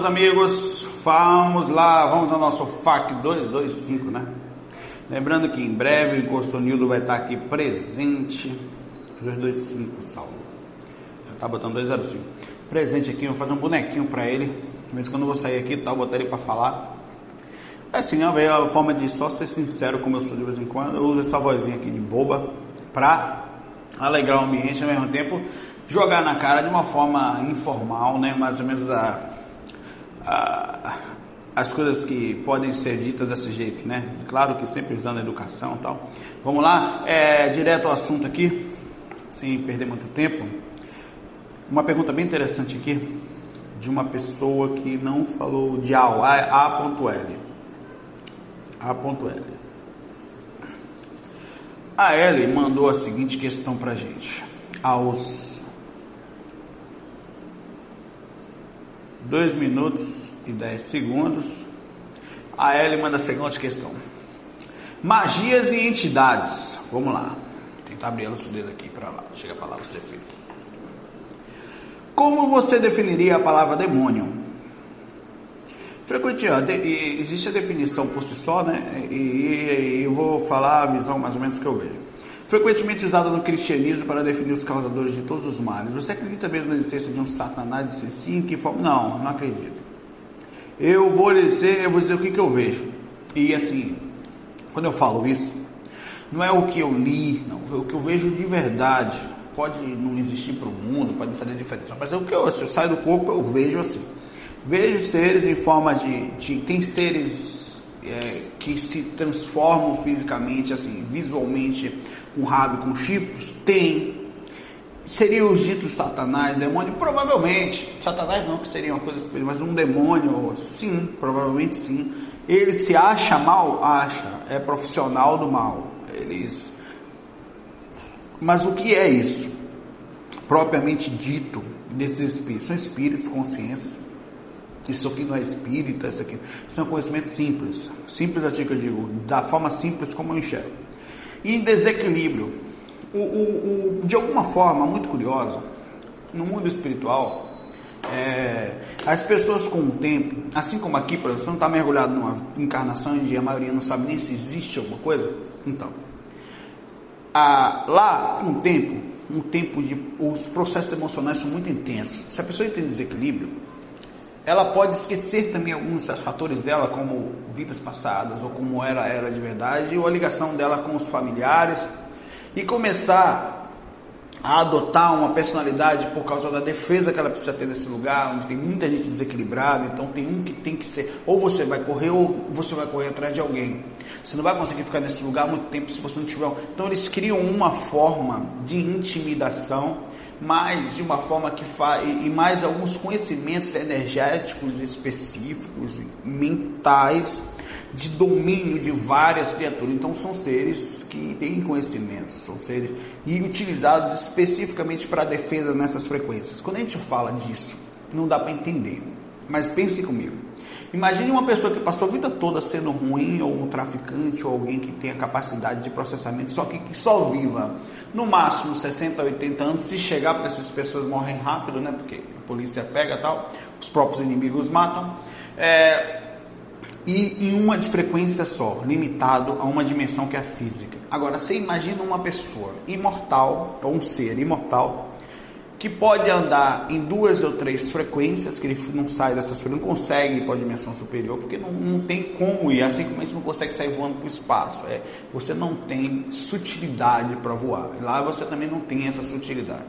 Meus amigos, vamos lá, vamos ao nosso FAC 225, né? Lembrando que em breve o Encosto Nildo vai estar aqui presente. 225, salvo. Já tá botando 205. Presente aqui, vou fazer um bonequinho pra ele. Em quando eu vou sair aqui tal, botar ele pra falar. É assim, é a forma de só ser sincero como eu sou de vez em quando. Eu uso essa vozinha aqui de boba pra alegrar o ambiente ao mesmo tempo jogar na cara de uma forma informal, né? Mais ou menos a as coisas que podem ser ditas desse jeito, né? Claro que sempre usando a educação e tal. Vamos lá, é, direto ao assunto aqui, sem perder muito tempo. Uma pergunta bem interessante aqui, de uma pessoa que não falou de A, A.L. A.L. A L mandou a seguinte questão pra gente. Aos 2 minutos e 10 segundos. A Ellie manda a seguinte questão. Magias e entidades. Vamos lá. Tentar abrir a lucidez aqui para lá. Chega para lá você, filho. Como você definiria a palavra demônio? Frequentemente, existe a definição por si só, né? E, e, e eu vou falar a visão mais ou menos que eu vejo frequentemente usada no cristianismo para definir os causadores de todos os males. Você acredita mesmo na existência de um satanás? Disse sim, que forma? Não, não acredito. Eu vou dizer, eu vou dizer o que, que eu vejo. E assim, quando eu falo isso, não é o que eu li, não, é o que eu vejo de verdade. Pode não existir para o mundo, pode fazer diferença, mas é o que eu, se eu saio do corpo, eu vejo assim. Vejo seres em forma de, de tem seres é, que se transformam fisicamente, assim, visualmente com rabo com chifres? Tem. Seria os ditos satanás, demônio? Provavelmente. Satanás não, que seria uma coisa mas um demônio, sim, provavelmente sim. Ele se acha mal? Acha. É profissional do mal. Eles. Mas o que é isso? Propriamente dito, desses espíritos. São espíritos, consciências. Isso aqui não é espírita, isso aqui. Isso é um conhecimento simples. Simples assim que eu digo, da forma simples como eu enxergo e desequilíbrio. O, o, o, de alguma forma muito curiosa, no mundo espiritual, é, as pessoas com o tempo, assim como aqui, por exemplo, você não está mergulhado numa encarnação e a maioria não sabe nem se existe alguma coisa, então, a, lá com o tempo, um tempo de os processos emocionais são muito intensos. Se a pessoa tem desequilíbrio, ela pode esquecer também alguns fatores dela, como vidas passadas, ou como era ela de verdade, ou a ligação dela com os familiares, e começar a adotar uma personalidade por causa da defesa que ela precisa ter nesse lugar, onde tem muita gente desequilibrada, então tem um que tem que ser, ou você vai correr ou você vai correr atrás de alguém. Você não vai conseguir ficar nesse lugar muito tempo se você não tiver. Então eles criam uma forma de intimidação mais de uma forma que faz e mais alguns conhecimentos energéticos específicos, mentais, de domínio de várias criaturas. Então são seres que têm conhecimentos, são seres e utilizados especificamente para defesa nessas frequências. Quando a gente fala disso, não dá para entender. Mas pense comigo. Imagine uma pessoa que passou a vida toda sendo ruim, ou um traficante, ou alguém que tenha capacidade de processamento, só que, que só viva no máximo 60, 80 anos, se chegar, porque essas pessoas morrem rápido, né? Porque a polícia pega tal, os próprios inimigos matam. É, e em uma frequência só, limitado a uma dimensão que é a física. Agora, você imagina uma pessoa imortal, ou um ser imortal, que pode andar em duas ou três frequências, que ele não sai dessas não consegue ir para a dimensão superior, porque não, não tem como ir, assim como gente não consegue sair voando para o espaço. É, você não tem sutilidade para voar. Lá você também não tem essa sutilidade.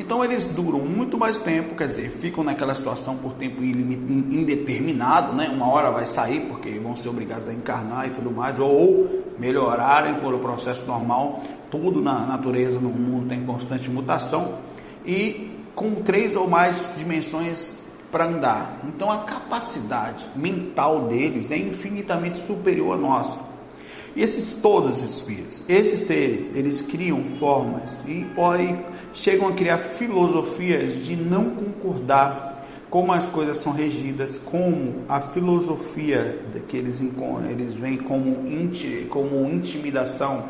Então eles duram muito mais tempo, quer dizer, ficam naquela situação por tempo indeterminado, né? Uma hora vai sair porque vão ser obrigados a encarnar e tudo mais, ou melhorarem por o processo normal. Tudo na natureza, no mundo tem constante mutação e com três ou mais dimensões para andar. Então a capacidade mental deles é infinitamente superior à nossa. E esses todos os espíritos, esses seres, eles criam formas e podem, chegam a criar filosofias de não concordar como as coisas são regidas, como a filosofia que eles, eles veem como, inti, como intimidação,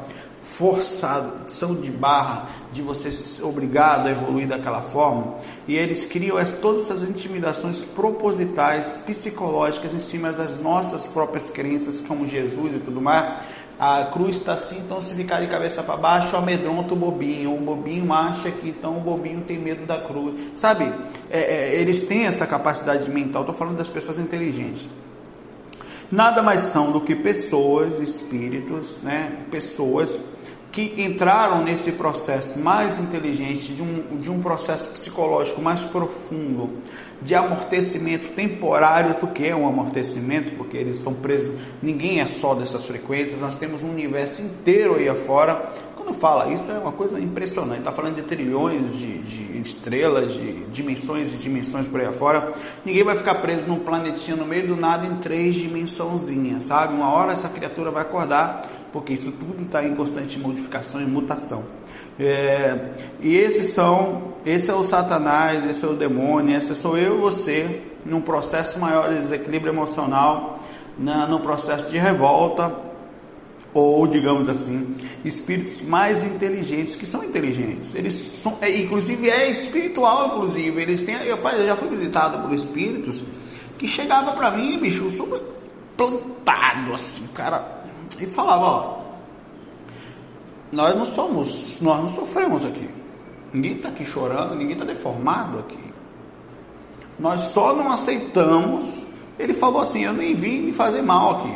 forçação de barra, de você ser obrigado a evoluir daquela forma, e eles criam as, todas essas intimidações propositais, psicológicas, em cima das nossas próprias crenças, como Jesus e tudo mais. A cruz está assim, então se ficar de cabeça para baixo, amedronta o bobinho. O bobinho acha que então o bobinho tem medo da cruz. Sabe, é, é, eles têm essa capacidade mental, estou falando das pessoas inteligentes nada mais são do que pessoas, espíritos, né? pessoas que entraram nesse processo mais inteligente, de um, de um processo psicológico mais profundo, de amortecimento temporário, do que é um amortecimento, porque eles estão presos, ninguém é só dessas frequências, nós temos um universo inteiro aí afora. Quando fala isso é uma coisa impressionante, está falando de trilhões de, de, estrelas, de dimensões e dimensões por aí afora. Ninguém vai ficar preso num planetinha no meio do nada em três dimensãozinhas, sabe? Uma hora essa criatura vai acordar porque isso tudo está em constante modificação e mutação. É, e esses são, esse é o Satanás, esse é o demônio, esse sou eu e você, num processo maior de desequilíbrio emocional, na, no processo de revolta, ou digamos assim, espíritos mais inteligentes, que são inteligentes. Eles são, é, inclusive é espiritual, inclusive. Eles têm, eu, eu já fui visitado por espíritos que chegava para mim, bicho, super plantado assim, cara e falava, ó, nós não somos, nós não sofremos aqui. Ninguém está aqui chorando, ninguém está deformado aqui. Nós só não aceitamos. Ele falou assim: Eu nem vim me fazer mal aqui.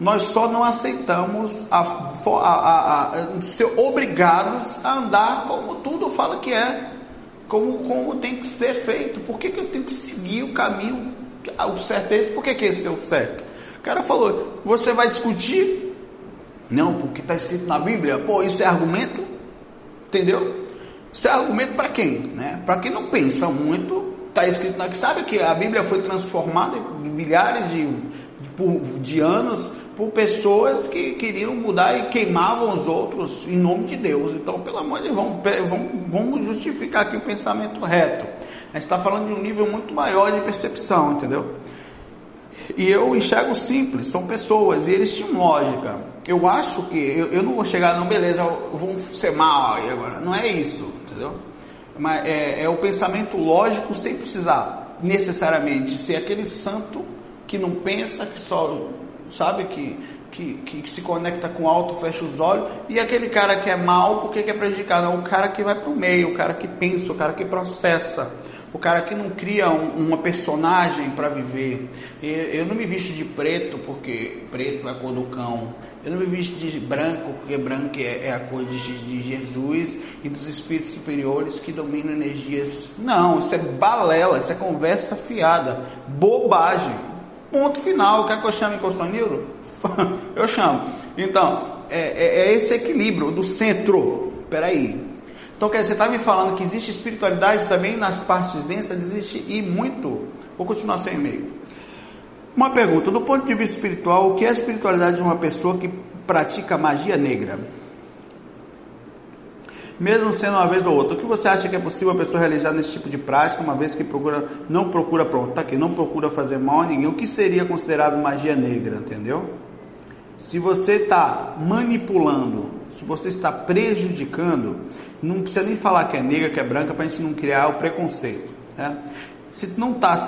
Nós só não aceitamos a, a, a, ser obrigados a andar como tudo fala que é, como, como tem que ser feito. Por que, que eu tenho que seguir o caminho? O certo é esse? Por que, que esse é o certo? O cara falou: Você vai discutir? Não, porque está escrito na Bíblia. Pô, isso é argumento? Entendeu? Isso é argumento para quem? Né? Para quem não pensa muito, está escrito na que sabe que a Bíblia foi transformada em milhares de, de, de anos por pessoas que queriam mudar e queimavam os outros em nome de Deus. Então, pelo amor de Deus, vamos, vamos, vamos justificar aqui o pensamento reto. A gente está falando de um nível muito maior de percepção, entendeu? E eu enxergo simples, são pessoas e eles tinham lógica. Eu acho que eu, eu não vou chegar, não, beleza, vou ser mal aí agora. Não é isso, entendeu? Mas é, é o pensamento lógico sem precisar necessariamente ser aquele santo que não pensa, que só sabe que, que, que, se conecta com o alto, fecha os olhos, e aquele cara que é mal porque quer prejudicar, não, o cara que vai para o meio, o cara que pensa, o cara que processa o cara que não cria um, uma personagem para viver. Eu, não me visto de preto porque preto é a cor do cão. Eu não me visto de branco porque branco é, é a cor de, de, Jesus e dos espíritos superiores que dominam energias. Não, isso é balela, isso é conversa fiada, bobagem. Ponto final. Quer que eu chame Costanilo? eu chamo. Então, é, é, é esse equilíbrio do centro. Peraí, então, quer dizer, você está me falando que existe espiritualidade também nas partes densas? Existe e muito. Vou continuar sem e-mail. Uma pergunta: do ponto de vista espiritual, o que é a espiritualidade de uma pessoa que pratica magia negra? Mesmo sendo uma vez ou outra, o que você acha que é possível a pessoa realizar nesse tipo de prática, uma vez que procura, não procura, pronto, tá aqui, não procura fazer mal a ninguém? O que seria considerado magia negra, entendeu? Se você está manipulando, se você está prejudicando, não precisa nem falar que é negra, que é branca, para a gente não criar o preconceito. Né? Se não está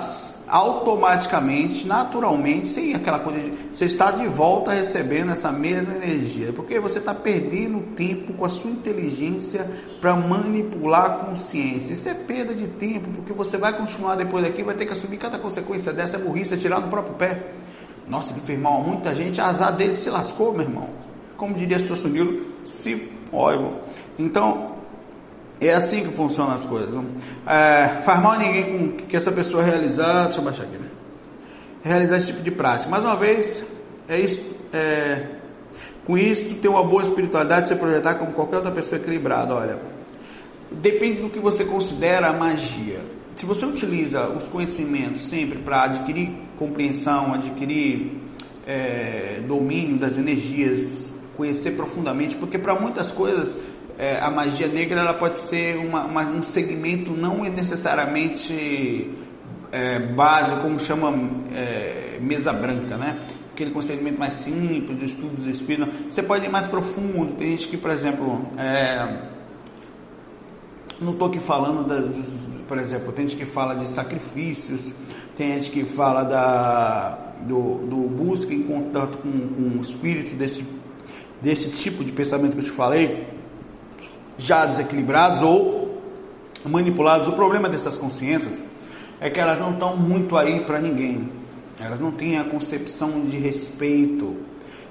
automaticamente, naturalmente, sem aquela coisa de. Você está de volta recebendo essa mesma energia. Porque você está perdendo tempo com a sua inteligência para manipular a consciência. Isso é perda de tempo, porque você vai continuar depois daqui, vai ter que assumir cada consequência dessa é burrice, é tirar no próprio pé. Nossa, ele fez mal a muita gente, azar dele se lascou, meu irmão. Como diria o seu Sunilo, se. Olha, então, É assim que funcionam as coisas. É, faz mal ninguém com que essa pessoa realizar. Deixa eu baixar aqui. Né? Realizar esse tipo de prática. Mais uma vez, é isso. É, com isso, ter uma boa espiritualidade, se projetar como qualquer outra pessoa equilibrada. Olha, depende do que você considera a magia. Se você utiliza os conhecimentos sempre para adquirir compreensão, adquirir é, domínio das energias, conhecer profundamente, porque para muitas coisas é, a magia negra ela pode ser uma, uma, um segmento não necessariamente é, base, como chama é, mesa branca, né? Aquele conhecimento mais simples, do estudo dos espíritos. Você pode ir mais profundo. Tem gente que, por exemplo, é, não estou aqui falando, da, por exemplo, tem gente que fala de sacrifícios, tem gente que fala da, do, do busca em contato com, com o espírito desse, desse tipo de pensamento que eu te falei, já desequilibrados ou manipulados. O problema dessas consciências é que elas não estão muito aí para ninguém. Elas não têm a concepção de respeito.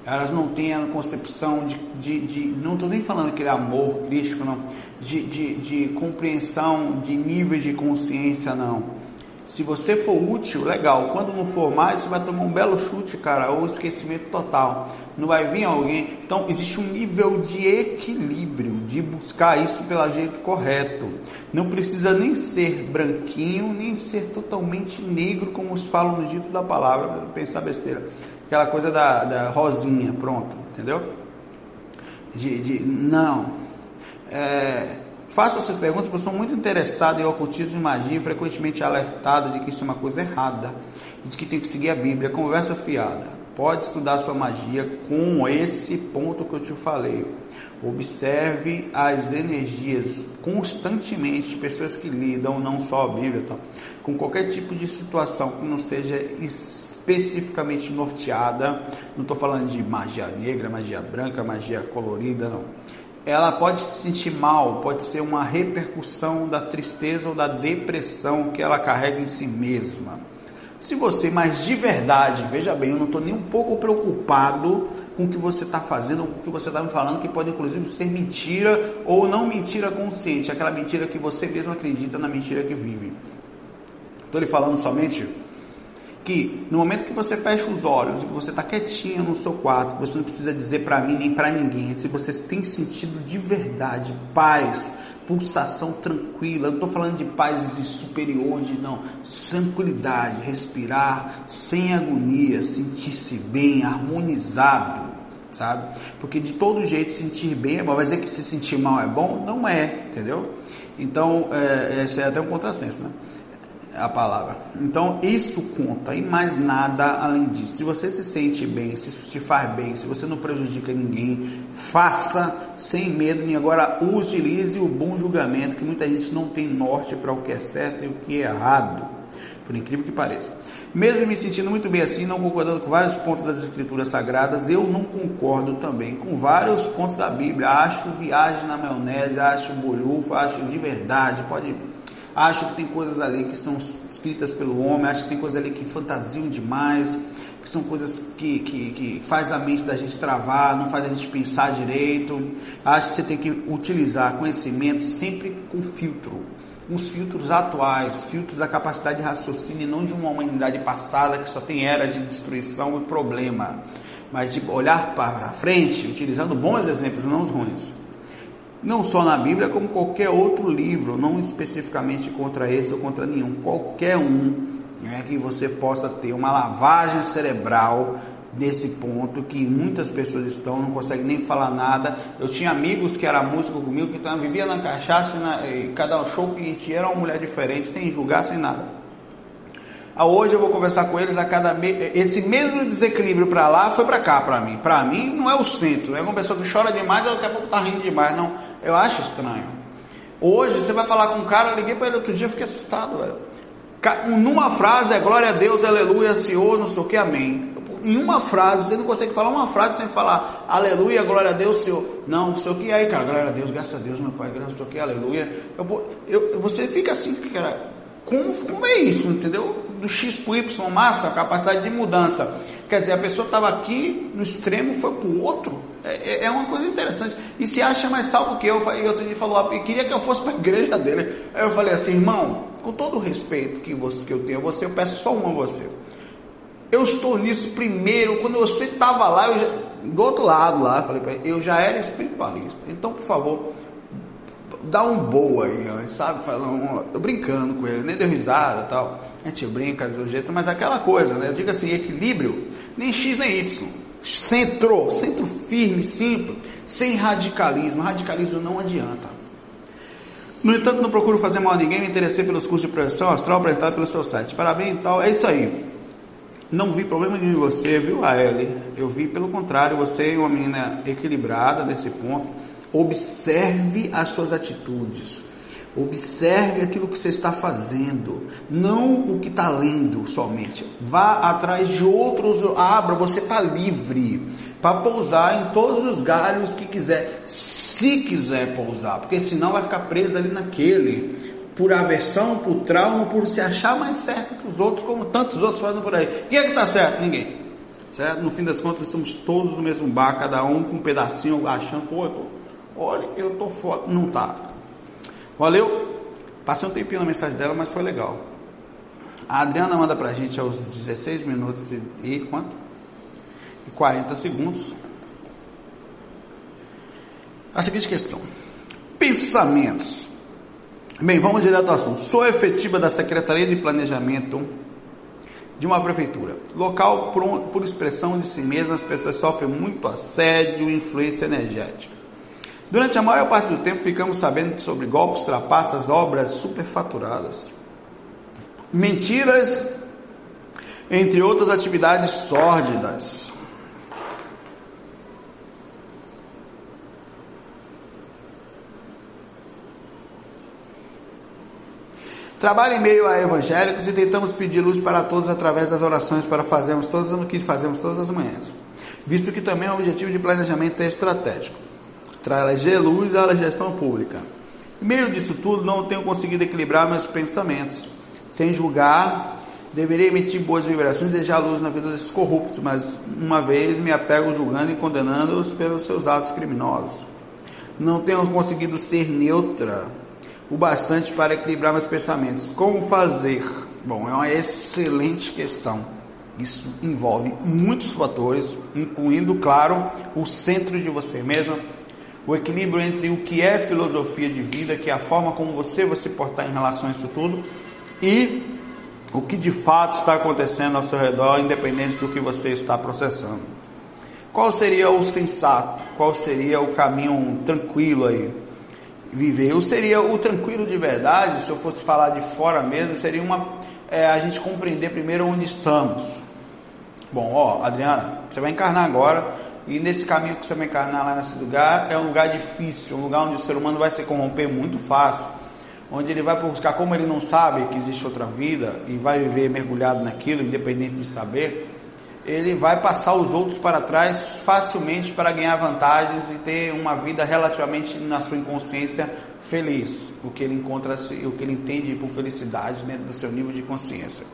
Elas não têm a concepção de. de, de não estou nem falando aquele amor crístico, não. De, de, de compreensão de níveis de consciência, não se você for útil, legal. Quando não for mais, você vai tomar um belo chute, cara, ou esquecimento total. Não vai vir alguém. Então, existe um nível de equilíbrio, de buscar isso pelo jeito correto. Não precisa nem ser branquinho, nem ser totalmente negro, como os falam no dito da palavra, pensar besteira. Aquela coisa da, da rosinha, pronto, entendeu? De, de não. É, Faço essas perguntas porque sou muito interessado em ocultismo e magia, frequentemente alertado de que isso é uma coisa errada, de que tem que seguir a Bíblia, conversa fiada. Pode estudar sua magia com esse ponto que eu te falei. Observe as energias constantemente, pessoas que lidam, não só a Bíblia, tá? com qualquer tipo de situação que não seja especificamente norteada. Não estou falando de magia negra, magia branca, magia colorida, não ela pode se sentir mal, pode ser uma repercussão da tristeza ou da depressão que ela carrega em si mesma. Se você, mas de verdade, veja bem, eu não estou nem um pouco preocupado com o que você está fazendo com o que você está me falando, que pode inclusive ser mentira ou não mentira consciente, aquela mentira que você mesmo acredita na mentira que vive. Estou lhe falando somente que no momento que você fecha os olhos e que você está quietinho no seu quarto, você não precisa dizer para mim nem para ninguém, se você tem sentido de verdade paz, pulsação tranquila, não estou falando de paz superior, de não, tranquilidade, respirar sem agonia, sentir-se bem, harmonizado, sabe? Porque de todo jeito sentir bem é bom, vai dizer que se sentir mal é bom? Não é, entendeu? Então, é, esse é até um contrassenso, né? A palavra. Então isso conta e mais nada além disso. Se você se sente bem, se te faz bem, se você não prejudica ninguém, faça sem medo e agora utilize o bom julgamento, que muita gente não tem norte para o que é certo e o que é errado, por incrível que pareça. Mesmo me sentindo muito bem assim, não concordando com vários pontos das escrituras sagradas, eu não concordo também com vários pontos da Bíblia. Acho viagem na maionese, acho bolhufo, acho de verdade, pode Acho que tem coisas ali que são escritas pelo homem, acho que tem coisas ali que fantasiam demais, que são coisas que, que, que faz a mente da gente travar, não faz a gente pensar direito. Acho que você tem que utilizar conhecimento sempre com filtro, os filtros atuais, filtros da capacidade de raciocínio e não de uma humanidade passada que só tem eras de destruição e problema, mas de olhar para frente, utilizando bons exemplos, não os ruins não só na Bíblia, como qualquer outro livro, não especificamente contra esse ou contra nenhum, qualquer um, né, que você possa ter uma lavagem cerebral nesse ponto que muitas pessoas estão, não conseguem nem falar nada. Eu tinha amigos que eram músicos comigo que então, vivia na cachaça, na, e cada show que a gente era uma mulher diferente, sem julgar, sem nada. Ah, hoje eu vou conversar com eles a cada me... esse mesmo desequilíbrio para lá foi para cá para mim. Para mim não é o centro, é uma pessoa que chora demais, daqui a pouco tá rindo demais, não. Eu acho estranho. Hoje você vai falar com um cara, eu liguei para ele outro dia, fiquei assustado, velho. Numa frase é glória a Deus, aleluia, Senhor, não sei o que, amém. Em uma frase, você não consegue falar uma frase sem falar aleluia, glória a Deus, Senhor. Não, não sei o que aí, cara, glória a Deus, graças a Deus, meu Pai, graças a Deus, aleluia. Eu, eu, você fica assim, cara, como, como é isso, entendeu? Do X para o Y, massa, capacidade de mudança. Quer dizer, a pessoa estava aqui no extremo, foi para o outro. É, é, é, uma coisa interessante. E se acha mais salvo que eu. E outro dia falou, e queria que eu fosse para a igreja dele. Aí eu falei assim, irmão, com todo o respeito que, você, que eu tenho a você, eu peço só uma a você. Eu estou nisso primeiro, quando você estava lá, já, do outro lado lá, falei para eu já era espiritualista. Então, por favor, dá um boa aí, sabe? Tô brincando com ele, nem deu risada tal. A gente brinca do jeito, mas aquela coisa, né? Eu digo assim, equilíbrio, nem X nem Y. Centro, centro firme, simples, sem radicalismo. Radicalismo não adianta. No entanto, não procuro fazer mal a ninguém, me interessei pelos cursos de projeção astral apresentados pelo seu site. Parabéns e tal, é isso aí. Não vi problema nenhum em você, viu, Aele? Eu vi, pelo contrário, você é uma menina equilibrada nesse ponto. Observe as suas atitudes. Observe aquilo que você está fazendo, não o que está lendo somente. Vá atrás de outros, abra, você está livre para pousar em todos os galhos que quiser, se quiser pousar, porque senão vai ficar preso ali naquele, por aversão, por trauma, por se achar mais certo que os outros, como tantos outros fazem por aí. Quem é que está certo? Ninguém. Certo? No fim das contas, estamos todos no mesmo bar, cada um com um pedacinho, achando, pô, eu tô, olha, eu tô foda. Não tá. Valeu? Passei um tempinho na mensagem dela, mas foi legal. A Adriana manda pra gente aos 16 minutos e, e quanto? E 40 segundos. A seguinte questão: Pensamentos. Bem, vamos direto ao assunto. Sou efetiva da Secretaria de Planejamento de uma prefeitura. Local, por, por expressão de si mesma, as pessoas sofrem muito assédio e influência energética. Durante a maior parte do tempo ficamos sabendo sobre golpes, trapaças, obras superfaturadas, mentiras, entre outras atividades sórdidas. Trabalho em meio a evangélicos e tentamos pedir luz para todos através das orações para fazermos todas o que fazemos todas as manhãs, visto que também é um objetivo de planejamento estratégico trazer luz à gestão pública. Em meio disso tudo, não tenho conseguido equilibrar meus pensamentos. Sem julgar, deveria emitir boas vibrações e deixar luz na vida desses corruptos, mas uma vez me apego julgando e condenando-os pelos seus atos criminosos. Não tenho conseguido ser neutra o bastante para equilibrar meus pensamentos. Como fazer? Bom, é uma excelente questão. Isso envolve muitos fatores, incluindo, claro, o centro de você mesmo, o equilíbrio entre o que é filosofia de vida, que é a forma como você vai se portar em relação a isso tudo, e o que de fato está acontecendo ao seu redor, independente do que você está processando. Qual seria o sensato? Qual seria o caminho tranquilo aí? Viver. Eu seria o tranquilo de verdade, se eu fosse falar de fora mesmo, seria uma é, a gente compreender primeiro onde estamos. Bom, ó, Adriana, você vai encarnar agora e nesse caminho que você vai encarnar lá nesse lugar, é um lugar difícil, um lugar onde o ser humano vai se corromper muito fácil, onde ele vai buscar, como ele não sabe que existe outra vida e vai viver mergulhado naquilo, independente de saber, ele vai passar os outros para trás facilmente para ganhar vantagens e ter uma vida relativamente na sua inconsciência feliz, o que ele encontra, o que ele entende por felicidade dentro do seu nível de consciência.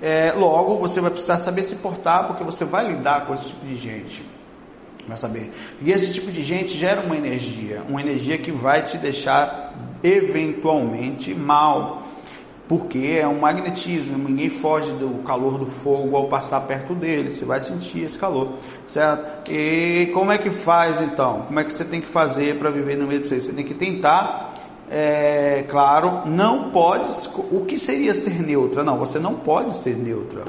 É, logo, você vai precisar saber se portar, porque você vai lidar com esse tipo de gente vai saber. E esse tipo de gente gera uma energia, uma energia que vai te deixar eventualmente mal, porque é um magnetismo, ninguém foge do calor do fogo ao passar perto dele, você vai sentir esse calor, certo? E como é que faz então? Como é que você tem que fazer para viver no meio disso? Você tem que tentar é, claro, não pode. O que seria ser neutra? Não, você não pode ser neutra.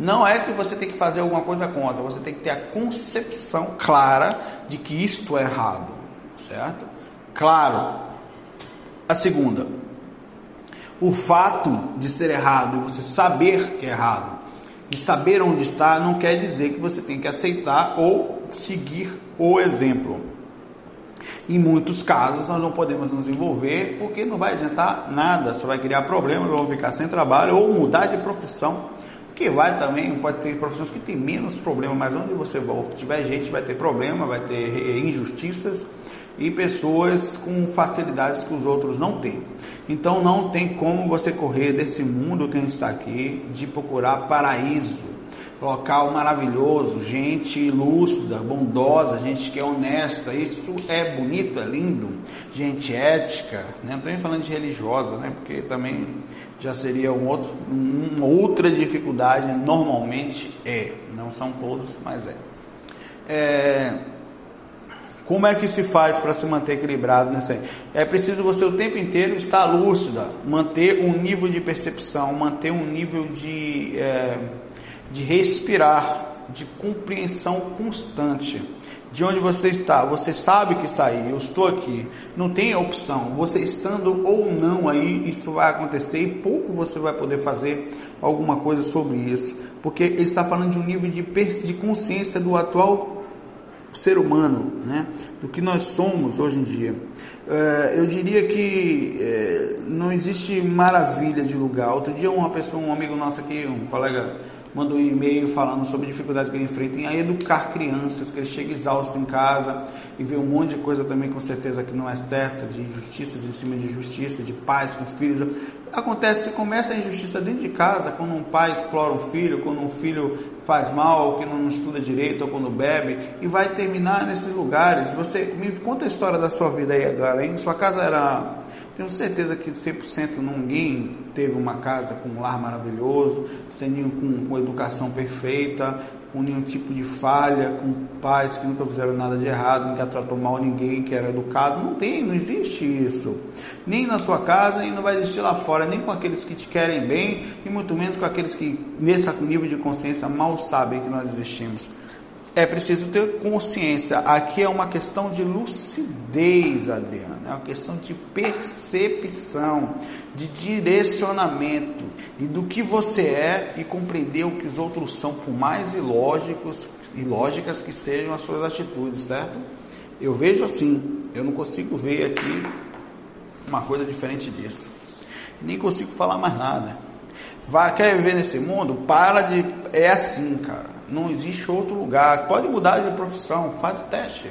Não é que você tem que fazer alguma coisa contra, você tem que ter a concepção clara de que isto é errado, certo? Claro. A segunda, o fato de ser errado e você saber que é errado e saber onde está não quer dizer que você tem que aceitar ou seguir o exemplo. Em muitos casos nós não podemos nos envolver porque não vai adiantar nada, você vai criar problemas, vão ficar sem trabalho ou mudar de profissão que vai também, pode ter profissões que tem menos problema, mas onde você tiver gente, vai ter problema, vai ter injustiças e pessoas com facilidades que os outros não têm. Então não tem como você correr desse mundo que a gente está aqui de procurar paraíso. local maravilhoso, gente lúcida, bondosa, gente que é honesta, isso é bonito, é lindo, gente ética, né? não estou nem falando de religiosa, né? porque também já seria um outro, uma outra dificuldade, normalmente é, não são todos, mas é. é como é que se faz para se manter equilibrado nisso aí? É preciso você o tempo inteiro estar lúcida, manter um nível de percepção, manter um nível de, é, de respirar, de compreensão constante. De onde você está, você sabe que está aí, eu estou aqui, não tem opção. Você estando ou não aí, isso vai acontecer e pouco você vai poder fazer alguma coisa sobre isso, porque ele está falando de um nível de, de consciência do atual ser humano, né? do que nós somos hoje em dia. É, eu diria que é, não existe maravilha de lugar. Outro dia uma pessoa, um amigo nosso aqui, um colega, mandou um e-mail falando sobre a dificuldade que ele enfrenta em educar crianças, que ele chega exausto em casa e vê um monte de coisa também com certeza que não é certa, de injustiças em cima de injustiça, de pais com filhos. Acontece, começa a injustiça dentro de casa, quando um pai explora um filho, quando um filho faz mal, ou que não estuda direito, ou quando bebe, e vai terminar nesses lugares. Você me conta a história da sua vida aí agora, hein? Sua casa era. Tenho certeza que 100% ninguém teve uma casa com um lar maravilhoso, sem nenhum, com, com educação perfeita, com nenhum tipo de falha, com pais que nunca fizeram nada de errado, nunca tratou mal ninguém, que era educado. Não tem, não existe isso. Nem na sua casa e não vai existir lá fora, nem com aqueles que te querem bem e muito menos com aqueles que, nesse nível de consciência, mal sabem que nós existimos. É preciso ter consciência. Aqui é uma questão de lucidez, Adriana. É uma questão de percepção, de direcionamento e do que você é e compreender o que os outros são, por mais ilógicos e lógicas que sejam as suas atitudes, certo? Eu vejo assim. Eu não consigo ver aqui uma coisa diferente disso. Nem consigo falar mais nada. Vai, quer viver nesse mundo? Para de. É assim, cara. Não existe outro lugar. Pode mudar de profissão, faz o teste.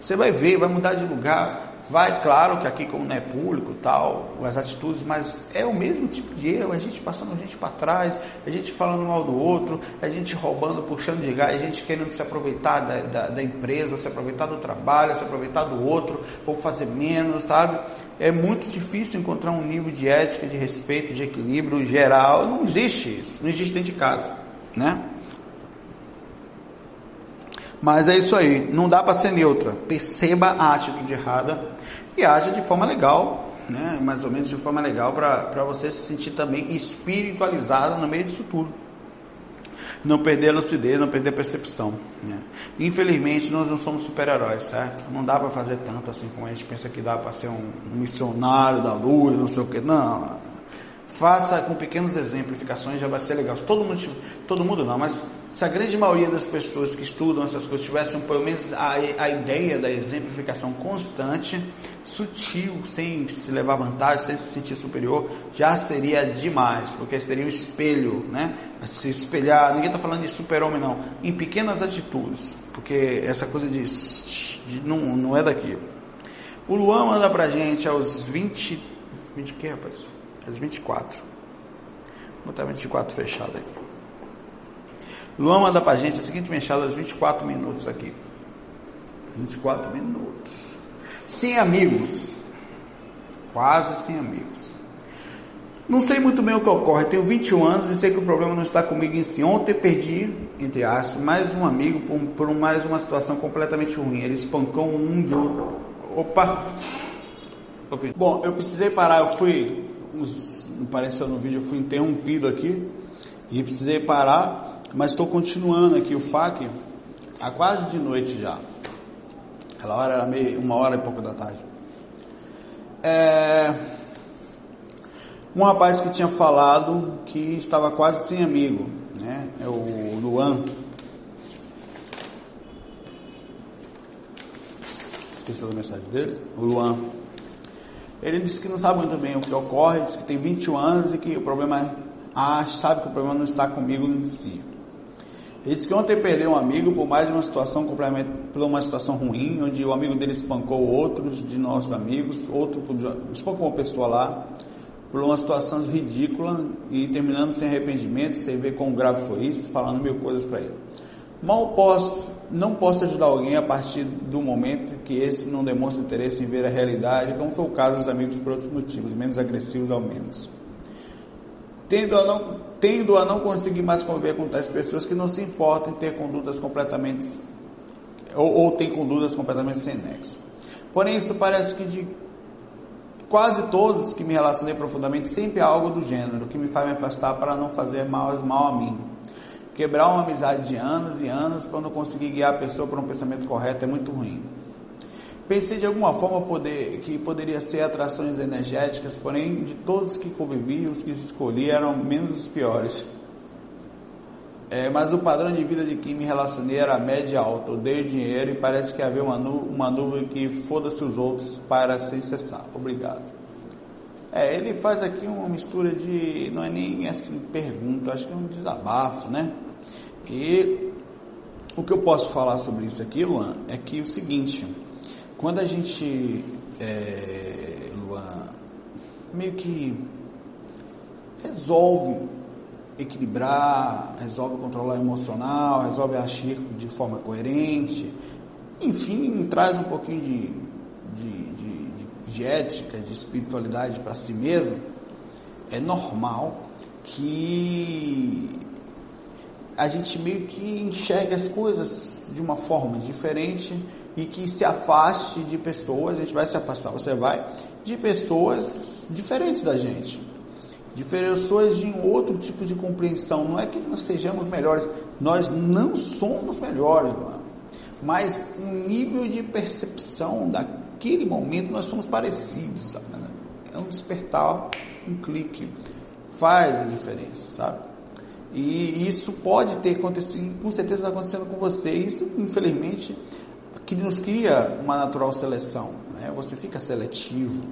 Você vai ver, vai mudar de lugar. Vai, claro que aqui como não é público tal, as atitudes, mas é o mesmo tipo de erro, a gente passando a gente para trás, a gente falando mal do outro, a gente roubando, puxando de gás, a gente querendo se aproveitar da, da, da empresa, se aproveitar do trabalho, se aproveitar do outro, ou fazer menos, sabe? É muito difícil encontrar um nível de ética, de respeito, de equilíbrio geral. Não existe isso, não existe dentro de casa, né? Mas é isso aí, não dá para ser neutra. Perceba a atitude errada e haja de forma legal, né? mais ou menos de forma legal, para você se sentir também espiritualizado no meio disso tudo. Não perder a lucidez, não perder a percepção. Né? Infelizmente, nós não somos super-heróis, certo? Não dá para fazer tanto assim como a gente pensa que dá para ser um, um missionário da luz, não sei o que. Não, Faça com pequenas exemplificações, já vai ser legal. Todo mundo, todo mundo não, mas se a grande maioria das pessoas que estudam essas coisas tivessem pelo menos a, a ideia da exemplificação constante, sutil, sem se levar vantagem, sem se sentir superior, já seria demais, porque seria um espelho, né? Se espelhar, ninguém está falando de super-homem não, em pequenas atitudes, porque essa coisa de, de não, não é daqui. O Luan manda pra gente aos 20, 20 o que rapaz? às 24. Vou botar 24 fechado aqui. Luan manda pra gente a seguinte mensagem aos 24 minutos aqui. 24 minutos. Sem amigos. Quase sem amigos. Não sei muito bem o que ocorre. Tenho 21 anos e sei que o problema não está comigo em si. Ontem perdi, entre aspas, mais um amigo por, por mais uma situação completamente ruim. Ele espancou um de outro. Opa! Bom, eu precisei parar. Eu fui uns, apareceu no vídeo, eu fui interrompido aqui e precisei parar, mas estou continuando aqui o FAQ há quase de noite já. Aquela hora era meio, uma hora e pouco da tarde. É, um rapaz que tinha falado que estava quase sem amigo, né? É o Luan. Esqueceu da mensagem dele? O Luan. Ele disse que não sabe muito bem o que ocorre, disse que tem 21 anos e que o problema ah, sabe que o problema não está comigo em si. Ele disse que ontem perdeu um amigo por mais uma situação completamente, por uma situação ruim, onde o amigo dele espancou outros de nossos amigos, outro espancou uma pessoa lá, por uma situação ridícula e terminando sem arrependimento, sem ver quão grave foi isso, falando mil coisas para ele. Mal posso, não posso ajudar alguém a partir do momento que esse não demonstra interesse em ver a realidade, como foi o caso dos amigos por outros motivos, menos agressivos ao menos. Tendo a não, tendo a não conseguir mais conviver com tais pessoas que não se importam em ter condutas completamente ou, ou têm condutas completamente sem nexo. Porém, isso parece que de quase todos que me relacionei profundamente sempre há algo do gênero que me faz me afastar para não fazer mal, mal a mim. Quebrar uma amizade de anos e anos para não conseguir guiar a pessoa para um pensamento correto é muito ruim. Pensei de alguma forma poder, que poderia ser atrações energéticas, porém de todos que convivi, os que escolhi eram menos os piores. É, mas o padrão de vida de quem me relacionei era média alta. Odeio dinheiro e parece que havia uma, nu uma nuvem que foda-se os outros para sem cessar. Obrigado. É, ele faz aqui uma mistura de. Não é nem assim pergunta, acho que é um desabafo, né? E o que eu posso falar sobre isso aqui, Luan, é que o seguinte quando a gente, é, Luan, meio que resolve equilibrar, resolve controlar o emocional, resolve agir de forma coerente, enfim, traz um pouquinho de, de, de, de ética, de espiritualidade para si mesmo, é normal que a gente meio que enxergue as coisas de uma forma diferente e que se afaste de pessoas, a gente vai se afastar, você vai, de pessoas diferentes da gente, de pessoas de outro tipo de compreensão. Não é que nós sejamos melhores, nós não somos melhores, mas um nível de percepção daquele momento nós somos parecidos, sabe? É um despertar, um clique, faz a diferença, sabe? E isso pode ter acontecido, com certeza está acontecendo com você. Isso, infelizmente, que nos cria uma natural seleção. Né? Você fica seletivo,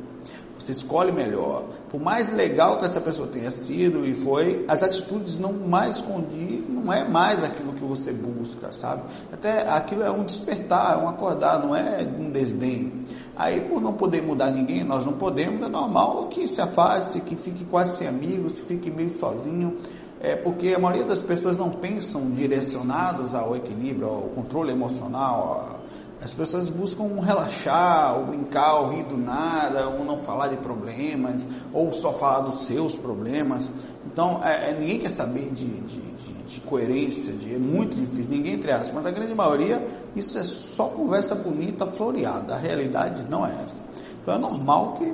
você escolhe melhor. Por mais legal que essa pessoa tenha sido e foi, as atitudes não mais condiz, não é mais aquilo que você busca, sabe? Até aquilo é um despertar, é um acordar, não é um desdém. Aí, por não poder mudar ninguém, nós não podemos, é normal que se afaste, que fique quase sem amigos, que fique meio sozinho. É porque a maioria das pessoas não pensam direcionados ao equilíbrio, ao controle emocional, as pessoas buscam relaxar, ou brincar, ou rir do nada, ou não falar de problemas, ou só falar dos seus problemas. Então, é, é, ninguém quer saber de, de, de, de, coerência, é muito difícil, ninguém entre aspas, mas a grande maioria, isso é só conversa bonita, floreada. A realidade não é essa. Então, é normal que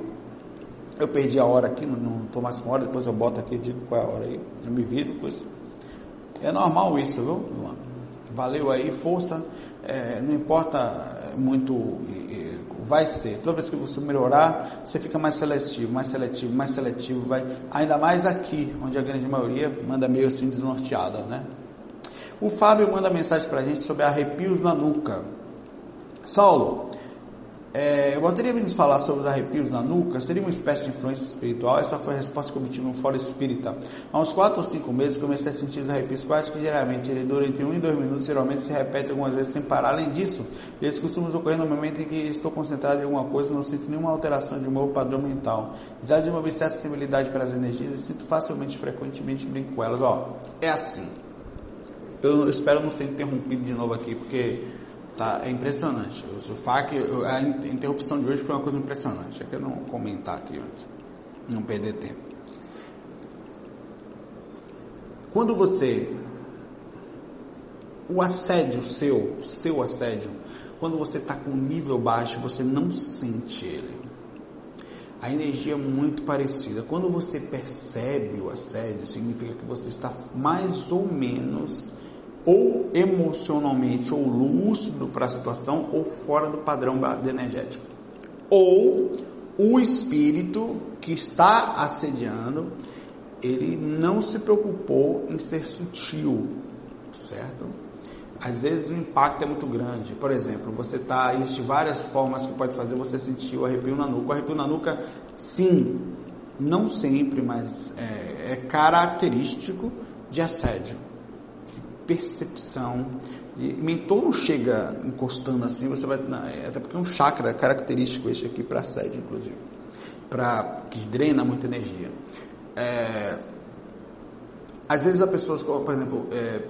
eu perdi a hora aqui, não estou mais com hora, depois eu boto aqui e digo qual é a hora aí, eu me viro com isso. É normal isso, viu, Valeu aí, força é, não importa muito, vai ser. Toda vez que você melhorar, você fica mais seletivo, mais seletivo, mais seletivo, vai, ainda mais aqui, onde a grande maioria manda meio assim desnorteada, né? O Fábio manda mensagem para a gente sobre arrepios na nuca. Saulo, é, eu de nos falar sobre os arrepios na nuca, seria uma espécie de influência espiritual? Essa foi a resposta que obtive no Fórum Espírita. Há uns 4 ou 5 meses comecei a sentir os arrepios quase que diariamente. Ele dura entre 1 e 2 minutos, geralmente se repete algumas vezes sem parar. Além disso, eles costumam ocorrer no momento em que estou concentrado em alguma coisa e não sinto nenhuma alteração de meu padrão mental. Já desenvolvi certa sensibilidade para as energias e sinto facilmente, frequentemente brinco com elas. Ó, é assim. Eu espero não ser interrompido de novo aqui, porque Tá, é impressionante. O SUFAC, a interrupção de hoje foi uma coisa impressionante. É que eu não comentar aqui, não perder tempo. Quando você. O assédio seu, seu assédio, quando você está com nível baixo, você não sente ele. A energia é muito parecida. Quando você percebe o assédio, significa que você está mais ou menos ou emocionalmente ou lúcido para a situação ou fora do padrão energético. Ou o espírito que está assediando, ele não se preocupou em ser sutil, certo? Às vezes o impacto é muito grande. Por exemplo, você está. Existem várias formas que pode fazer você sentir o arrepio na nuca. O arrepio na nuca, sim, não sempre, mas é, é característico de assédio percepção. E mentor não chega encostando assim, você vai. É até porque é um chakra característico esse aqui para sede, inclusive. pra, que drena muita energia. É, às vezes as pessoas, por exemplo, é,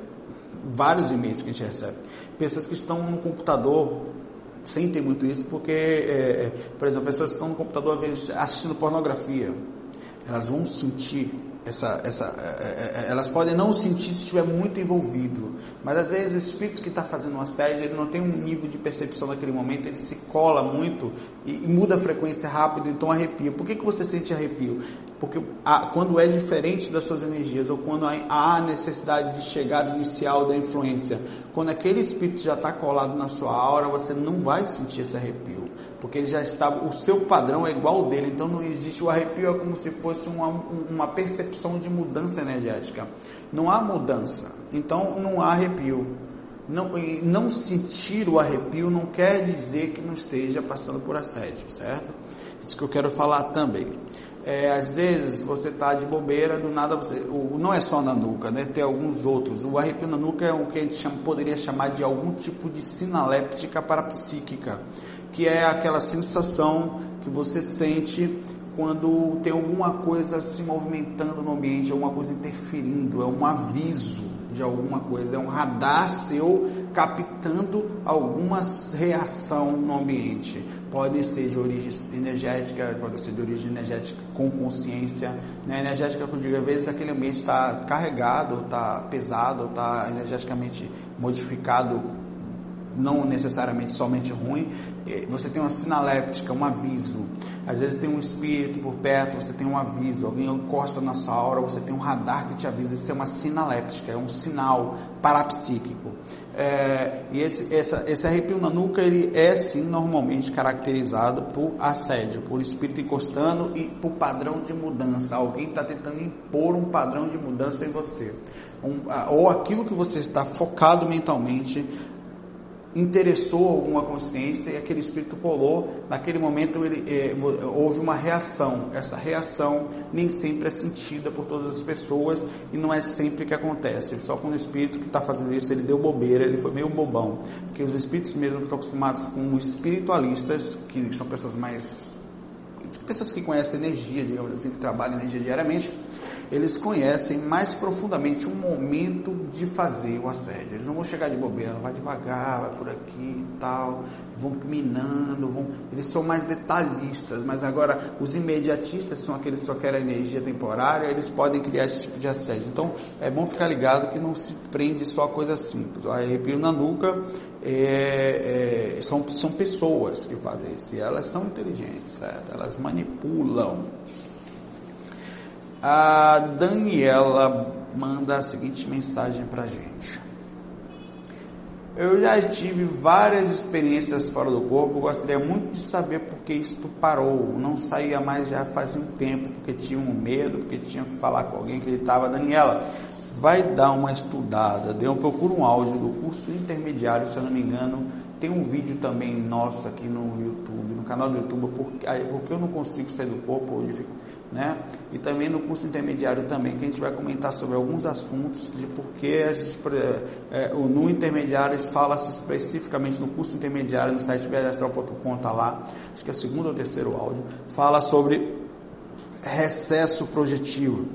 vários e-mails que a gente recebe, pessoas que estão no computador sentem muito isso porque, é, é por exemplo, pessoas que estão no computador às vezes assistindo pornografia, elas vão sentir essa, essa, é, é, é, elas podem não sentir se estiver muito envolvido, mas às vezes o espírito que está fazendo uma assédio, ele não tem um nível de percepção naquele momento, ele se cola muito e, e muda a frequência rápido, então arrepia. Por que, que você sente arrepio? Porque a, quando é diferente das suas energias, ou quando há, há necessidade de chegada inicial da influência, quando aquele espírito já está colado na sua aura, você não vai sentir esse arrepio porque ele já está, o seu padrão é igual ao dele, então não existe o arrepio, é como se fosse uma, uma percepção de mudança energética. Não há mudança, então não há arrepio. Não, não sentir o arrepio não quer dizer que não esteja passando por assédio, certo? Isso que eu quero falar também. É, às vezes você está de bobeira, do nada você. O, não é só na nuca, né? Tem alguns outros. O arrepio na nuca é o que a gente chama, poderia chamar de algum tipo de sinaléptica parapsíquica que é aquela sensação que você sente quando tem alguma coisa se movimentando no ambiente, alguma coisa interferindo, é um aviso de alguma coisa, é um radar seu captando alguma reação no ambiente. Pode ser de origem energética, pode ser de origem energética com consciência. Né? Energética, eu digo, às vezes aquele ambiente está carregado, está pesado, está energeticamente modificado não necessariamente somente ruim, é, você tem uma sinaléptica, um aviso. Às vezes tem um espírito por perto, você tem um aviso, alguém encosta na sua aura, você tem um radar que te avisa. Isso é uma sinaléptica, é um sinal parapsíquico. É, e esse, essa, esse arrepio na nuca, ele é sim normalmente caracterizado por assédio, por espírito encostando e por padrão de mudança. Alguém está tentando impor um padrão de mudança em você. Um, ou aquilo que você está focado mentalmente interessou alguma consciência e aquele espírito pulou, naquele momento ele, é, houve uma reação. Essa reação nem sempre é sentida por todas as pessoas e não é sempre que acontece. Só quando o espírito que está fazendo isso, ele deu bobeira, ele foi meio bobão. Porque os espíritos mesmo que estão acostumados com espiritualistas, que são pessoas mais... pessoas que conhecem energia, digamos assim, que trabalham energia diariamente, eles conhecem mais profundamente o momento de fazer o assédio. Eles não vão chegar de bobeira, vai devagar, vai por aqui e tal, vão minando, vão, eles são mais detalhistas, mas agora os imediatistas são aqueles que só querem energia temporária, eles podem criar esse tipo de assédio. Então é bom ficar ligado que não se prende só a coisa simples. O arrepio na nuca é, é, são, são pessoas que fazem isso, e elas são inteligentes, certo? Elas manipulam. A Daniela manda a seguinte mensagem para gente. Eu já tive várias experiências fora do corpo, gostaria muito de saber por que isto parou. Não saía mais já fazia um tempo, porque tinha um medo, porque tinha que falar com alguém que estava. Daniela, vai dar uma estudada, dê um, procura um áudio do curso intermediário, se eu não me engano. Tem um vídeo também nosso aqui no YouTube, no canal do YouTube, porque, porque eu não consigo sair do corpo, eu fico né? E também no curso intermediário também, que a gente vai comentar sobre alguns assuntos de porque a gente, é, no intermediário fala especificamente no curso intermediário no site viajastral.com, tá lá, acho que é o segundo ou terceiro áudio, fala sobre recesso projetivo.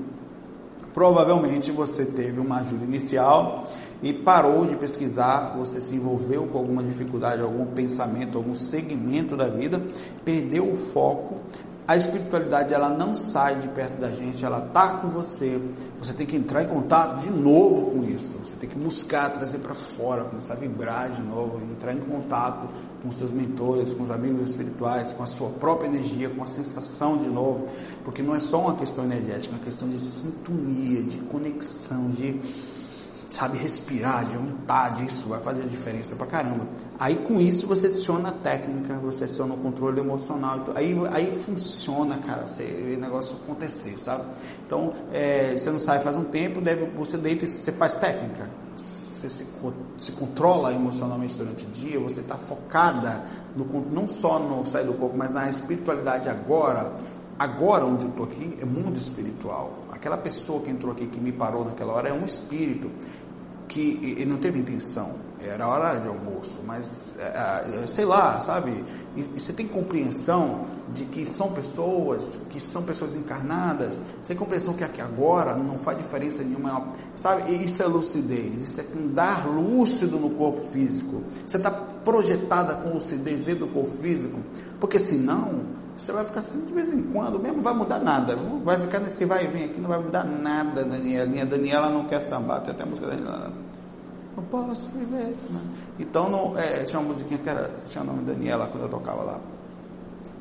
Provavelmente você teve uma ajuda inicial e parou de pesquisar, você se envolveu com alguma dificuldade, algum pensamento, algum segmento da vida, perdeu o foco, a espiritualidade ela não sai de perto da gente, ela está com você. Você tem que entrar em contato de novo com isso. Você tem que buscar, trazer para fora, começar a vibrar de novo, entrar em contato com seus mentores, com os amigos espirituais, com a sua própria energia, com a sensação de novo. Porque não é só uma questão energética, é uma questão de sintonia, de conexão, de sabe respirar, de vontade, isso vai fazer diferença pra caramba. Aí com isso você adiciona a técnica, você adiciona o controle emocional, então, aí, aí funciona, cara, você, o negócio acontecer, sabe? Então, é, você não sai faz um tempo, deve, você deita e você faz técnica, você se, se controla emocionalmente durante o dia, você está focada no, não só no sair do corpo, mas na espiritualidade agora, agora onde eu estou aqui é mundo espiritual. Aquela pessoa que entrou aqui, que me parou naquela hora, é um espírito que ele não teve intenção. era hora de almoço, mas é, é, sei lá, sabe? E, você tem compreensão de que são pessoas, que são pessoas encarnadas, você tem compreensão que aqui agora não faz diferença nenhuma, sabe? E isso é lucidez, isso é dar lúcido no corpo físico. Você está projetada com lucidez dentro do corpo físico, porque senão você vai ficar assim de vez em quando, mesmo não vai mudar nada. Vai ficar nesse vai e vem aqui, não vai mudar nada, Daniela. Daniela não quer sambar, tem até a música da Daniela. Não posso viver. Não. Então, não, é, tinha uma musiquinha que era, tinha o nome Daniela quando eu tocava lá.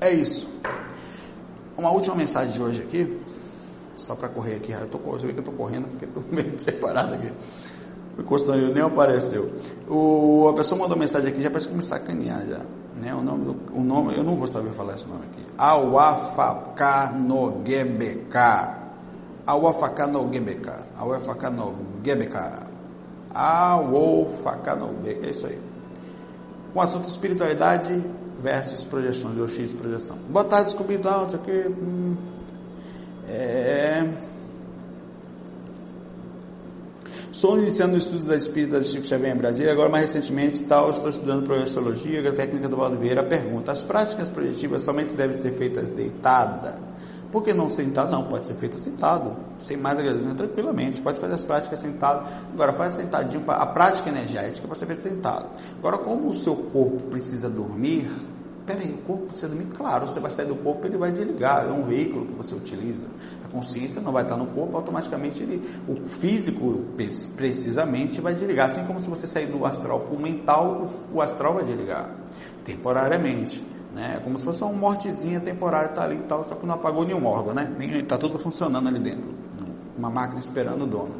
É isso. Uma última mensagem de hoje aqui, só para correr aqui. Eu tô, você vê que eu estou correndo porque estou meio separado aqui. O Costanho nem apareceu. O, a pessoa mandou mensagem aqui, já parece que me sacanear já né? O nome, do, o nome, eu não vou saber falar esse nome aqui. Awafakanogebeka. Awafakanogebeka. Awafakanogebeka. Awafakanogebeka. É isso aí. Com o assunto espiritualidade versus projeção, de OX projeção. Boa tarde, descobrindo, não sei o que. Hum, é. Sou iniciando estudos da espírita da Chico Xavier em Brasília, agora mais recentemente tal, estou estudando projeciologia, a técnica do Valdo Vieira. Pergunta, as práticas projetivas somente devem ser feitas deitada? Por que não sentado? Não, pode ser feita sentado, sem mais agradecimento, tranquilamente. Pode fazer as práticas sentado. Agora, faz sentadinho, a prática energética para você ver sentado. Agora, como o seu corpo precisa dormir, Peraí, o corpo precisa dormir? Claro, você vai sair do corpo, ele vai desligar, é um veículo que você utiliza. A consciência não vai estar no corpo, automaticamente ele, o físico precisamente vai desligar. Assim como se você sair do astral para o mental, o astral vai desligar, temporariamente. Né? É como se fosse uma mortezinha temporária, está ali e tal, só que não apagou nenhum órgão, né? Está tudo funcionando ali dentro. Uma máquina esperando o dono.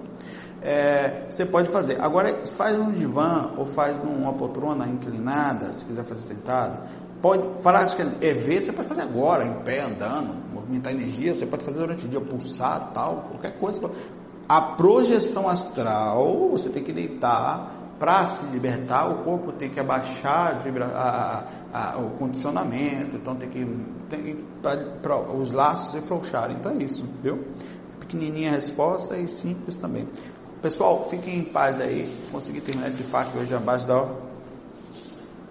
É, você pode fazer. Agora, faz num divã ou faz numa poltrona inclinada, se quiser fazer sentado pode, prática EV você pode fazer agora, em pé, andando, movimentar energia, você pode fazer durante o dia, pulsar, tal, qualquer coisa. A projeção astral, você tem que deitar para se libertar, o corpo tem que abaixar a, a, a, o condicionamento, então tem que, tem os laços afrouxarem. Então é isso, viu? Pequenininha a resposta e simples também. Pessoal, fiquem em paz aí. Consegui terminar esse fato hoje abaixo da.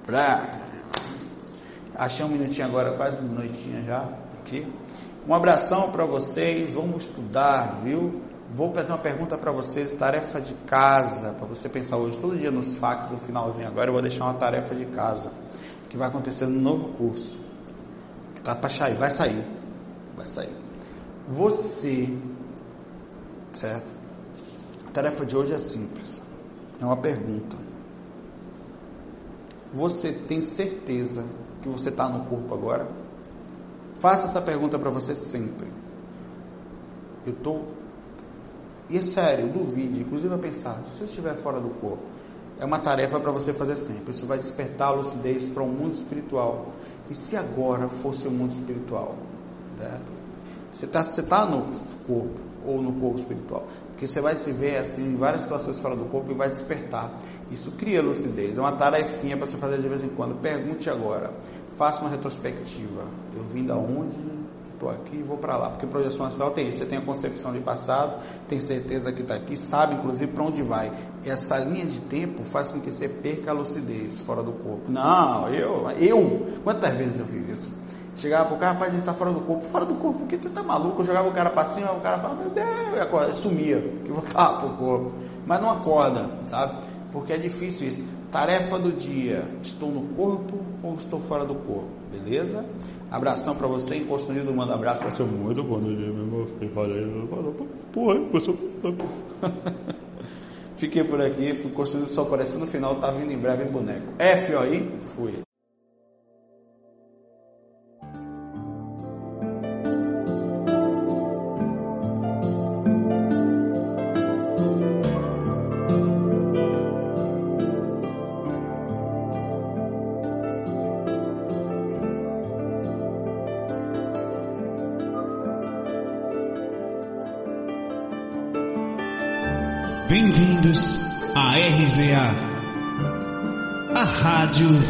Pra Achei um minutinho agora, quase uma noitinha já aqui. Um abração para vocês, vamos estudar, viu? Vou fazer uma pergunta para vocês, tarefa de casa, para você pensar hoje, todo dia nos fax, no finalzinho agora, eu vou deixar uma tarefa de casa, que vai acontecer no novo curso, que tá para sair, vai sair, vai sair. Você, certo? A tarefa de hoje é simples, é uma pergunta. Você tem certeza que você está no corpo agora? Faça essa pergunta para você sempre. Eu estou. E é sério, duvide, inclusive a pensar, se eu estiver fora do corpo, é uma tarefa para você fazer sempre. Isso vai despertar a lucidez para o um mundo espiritual. E se agora fosse o um mundo espiritual? Você está você tá no corpo ou no corpo espiritual. Porque você vai se ver assim em várias situações fora do corpo e vai despertar. Isso cria lucidez. É uma tarefinha para você fazer de vez em quando. Pergunte agora. Faça uma retrospectiva. Eu vim da onde? Estou aqui e vou para lá. Porque projeção astral tem isso. Você tem a concepção de passado, tem certeza que está aqui, sabe inclusive para onde vai. Essa linha de tempo faz com que você perca a lucidez fora do corpo. Não, eu, eu, quantas vezes eu fiz isso? Chegava pro cara, rapaz, a gente tá fora do corpo. Fora do corpo, porque tu tá maluco? Eu jogava o cara para cima, o cara falava, meu Deus, e acorda, sumia, que voltava pro corpo. Mas não acorda, sabe? Porque é difícil isso. Tarefa do dia: estou no corpo ou estou fora do corpo? Beleza? Abração para você, encosto unido, manda abraço para seu muito bom dia, meu irmão. Fiquei falando, porra, eu Fiquei por aqui, fui construindo só aparecendo no final, tá vindo em breve boneco. F aí, fui.